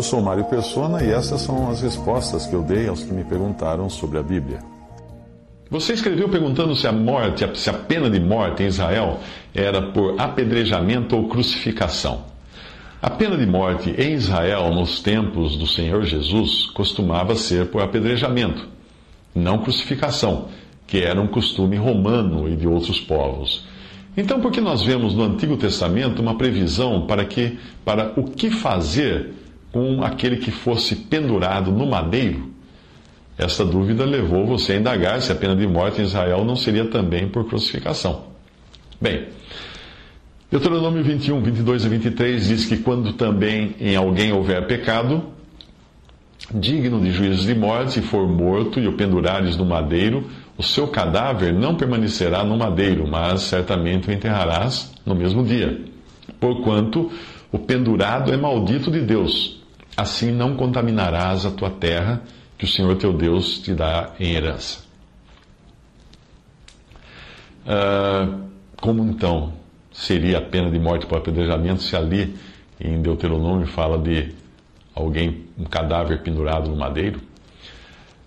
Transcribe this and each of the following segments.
Eu sou Mário Persona e essas são as respostas que eu dei aos que me perguntaram sobre a Bíblia. Você escreveu perguntando se a morte, se a pena de morte em Israel era por apedrejamento ou crucificação. A pena de morte em Israel nos tempos do Senhor Jesus costumava ser por apedrejamento, não crucificação, que era um costume romano e de outros povos. Então, por que nós vemos no Antigo Testamento uma previsão para que para o que fazer com aquele que fosse pendurado no madeiro? Essa dúvida levou você a indagar se a pena de morte em Israel não seria também por crucificação. Bem, Deuteronômio 21, 22 e 23 diz que quando também em alguém houver pecado, digno de juízo de morte, e for morto e o pendurares no madeiro, o seu cadáver não permanecerá no madeiro, mas certamente o enterrarás no mesmo dia. Porquanto o pendurado é maldito de Deus, assim não contaminarás a tua terra que o Senhor teu Deus te dá em herança. Uh, como então seria a pena de morte por apedrejamento se ali em Deuteronômio fala de alguém, um cadáver pendurado no madeiro?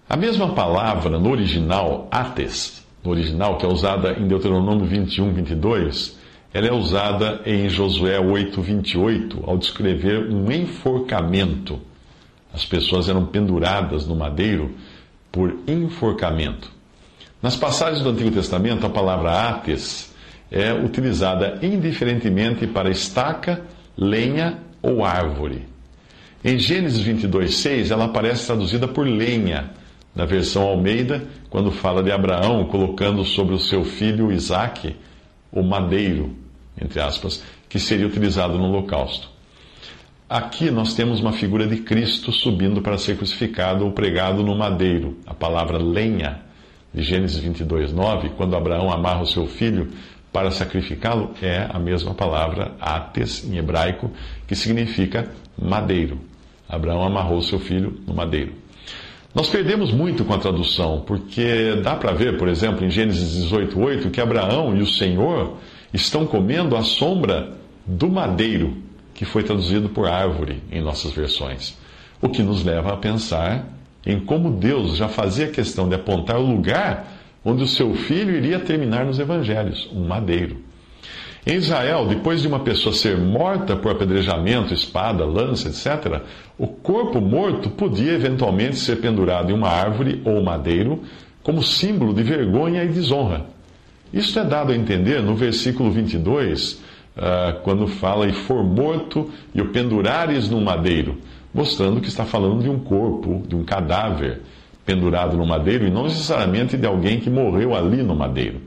A mesma palavra no original, ates, no original, que é usada em Deuteronômio 21, 22, ela é usada em Josué 8, 28, ao descrever um enforcamento as pessoas eram penduradas no madeiro por enforcamento. Nas passagens do Antigo Testamento, a palavra ates é utilizada indiferentemente para estaca, lenha ou árvore. Em Gênesis 22, 6, ela aparece traduzida por lenha, na versão Almeida, quando fala de Abraão colocando sobre o seu filho Isaque o madeiro, entre aspas, que seria utilizado no holocausto. Aqui nós temos uma figura de Cristo subindo para ser crucificado ou pregado no madeiro. A palavra lenha, de Gênesis 22, 9, quando Abraão amarra o seu filho para sacrificá-lo, é a mesma palavra, ates, em hebraico, que significa madeiro. Abraão amarrou seu filho no madeiro. Nós perdemos muito com a tradução, porque dá para ver, por exemplo, em Gênesis 18, 8, que Abraão e o Senhor estão comendo a sombra do madeiro que foi traduzido por árvore em nossas versões. O que nos leva a pensar em como Deus já fazia questão de apontar o lugar onde o seu filho iria terminar nos evangelhos um madeiro. Em Israel, depois de uma pessoa ser morta por apedrejamento, espada, lança, etc., o corpo morto podia eventualmente ser pendurado em uma árvore ou madeiro como símbolo de vergonha e desonra. Isto é dado a entender no versículo 22 uh, quando fala e for morto e o pendurares no madeiro, mostrando que está falando de um corpo, de um cadáver pendurado no madeiro e não necessariamente de alguém que morreu ali no madeiro.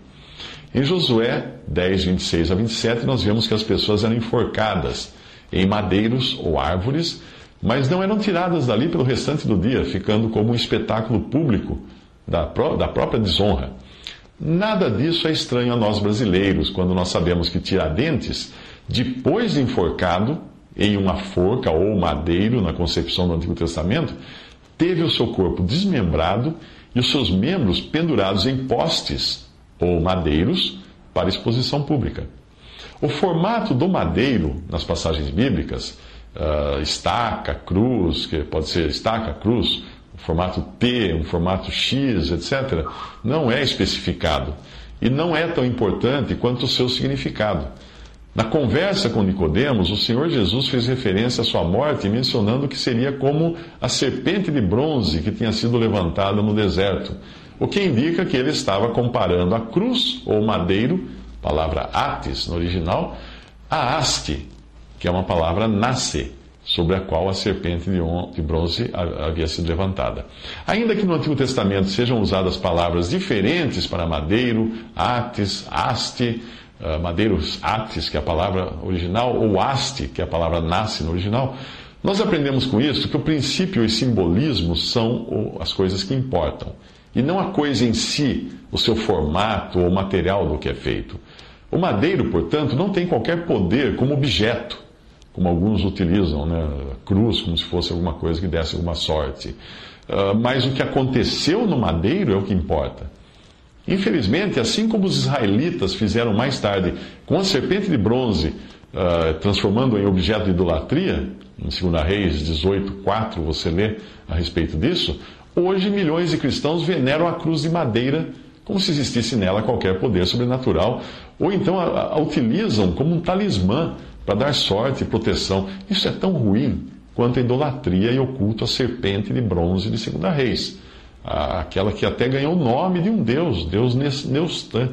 Em Josué 10, 26 a 27, nós vemos que as pessoas eram enforcadas em madeiros ou árvores, mas não eram tiradas dali pelo restante do dia, ficando como um espetáculo público da, da própria desonra. Nada disso é estranho a nós brasileiros, quando nós sabemos que Tiradentes, depois de enforcado em uma forca ou madeiro na concepção do Antigo Testamento, teve o seu corpo desmembrado e os seus membros pendurados em postes ou madeiros para exposição pública. O formato do madeiro nas passagens bíblicas, uh, estaca, cruz, que pode ser estaca, cruz, um formato T, um formato X, etc., não é especificado e não é tão importante quanto o seu significado. Na conversa com Nicodemos, o Senhor Jesus fez referência à sua morte, mencionando que seria como a serpente de bronze que tinha sido levantada no deserto, o que indica que ele estava comparando a cruz ou madeiro, palavra atis no original, a haste, que é uma palavra nasce, sobre a qual a serpente de bronze havia sido levantada. Ainda que no Antigo Testamento sejam usadas palavras diferentes para madeiro, ates, haste, uh, madeiros atis, que é a palavra original, ou haste, que é a palavra nasce no original, nós aprendemos com isso que o princípio e simbolismo são as coisas que importam, e não a coisa em si, o seu formato ou material do que é feito. O madeiro, portanto, não tem qualquer poder como objeto, como alguns utilizam, né? cruz, como se fosse alguma coisa que desse alguma sorte. Uh, mas o que aconteceu no madeiro é o que importa. Infelizmente, assim como os israelitas fizeram mais tarde com a serpente de bronze, uh, transformando em objeto de idolatria, em 2 Reis 18, 4, você lê a respeito disso, hoje milhões de cristãos veneram a cruz de madeira como se existisse nela qualquer poder sobrenatural, ou então a, a utilizam como um talismã para dar sorte e proteção. Isso é tão ruim quanto a idolatria e oculto à serpente de bronze de Segunda Reis, aquela que até ganhou o nome de um deus, Deus Neustã,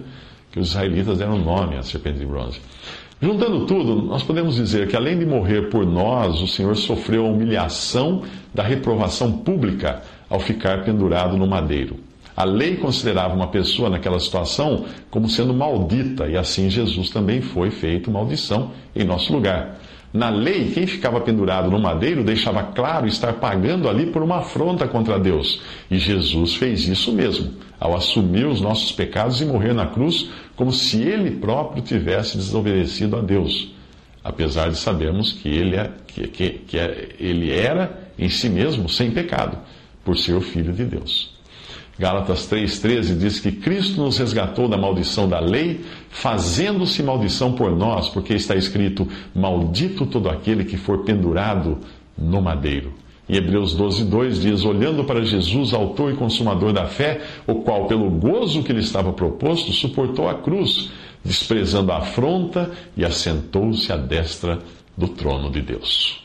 que os israelitas deram o nome à serpente de bronze. Juntando tudo, nós podemos dizer que além de morrer por nós, o Senhor sofreu a humilhação da reprovação pública ao ficar pendurado no madeiro. A lei considerava uma pessoa naquela situação como sendo maldita, e assim Jesus também foi feito maldição em nosso lugar. Na lei, quem ficava pendurado no madeiro deixava claro estar pagando ali por uma afronta contra Deus. E Jesus fez isso mesmo, ao assumir os nossos pecados e morrer na cruz, como se ele próprio tivesse desobedecido a Deus. Apesar de sabermos que ele, é, que, que, que é, ele era em si mesmo sem pecado, por ser o Filho de Deus. Gálatas 3,13 diz que Cristo nos resgatou da maldição da lei, fazendo-se maldição por nós, porque está escrito: Maldito todo aquele que for pendurado no madeiro. Em Hebreus 12, 2 diz: Olhando para Jesus, autor e consumador da fé, o qual, pelo gozo que lhe estava proposto, suportou a cruz, desprezando a afronta e assentou-se à destra do trono de Deus.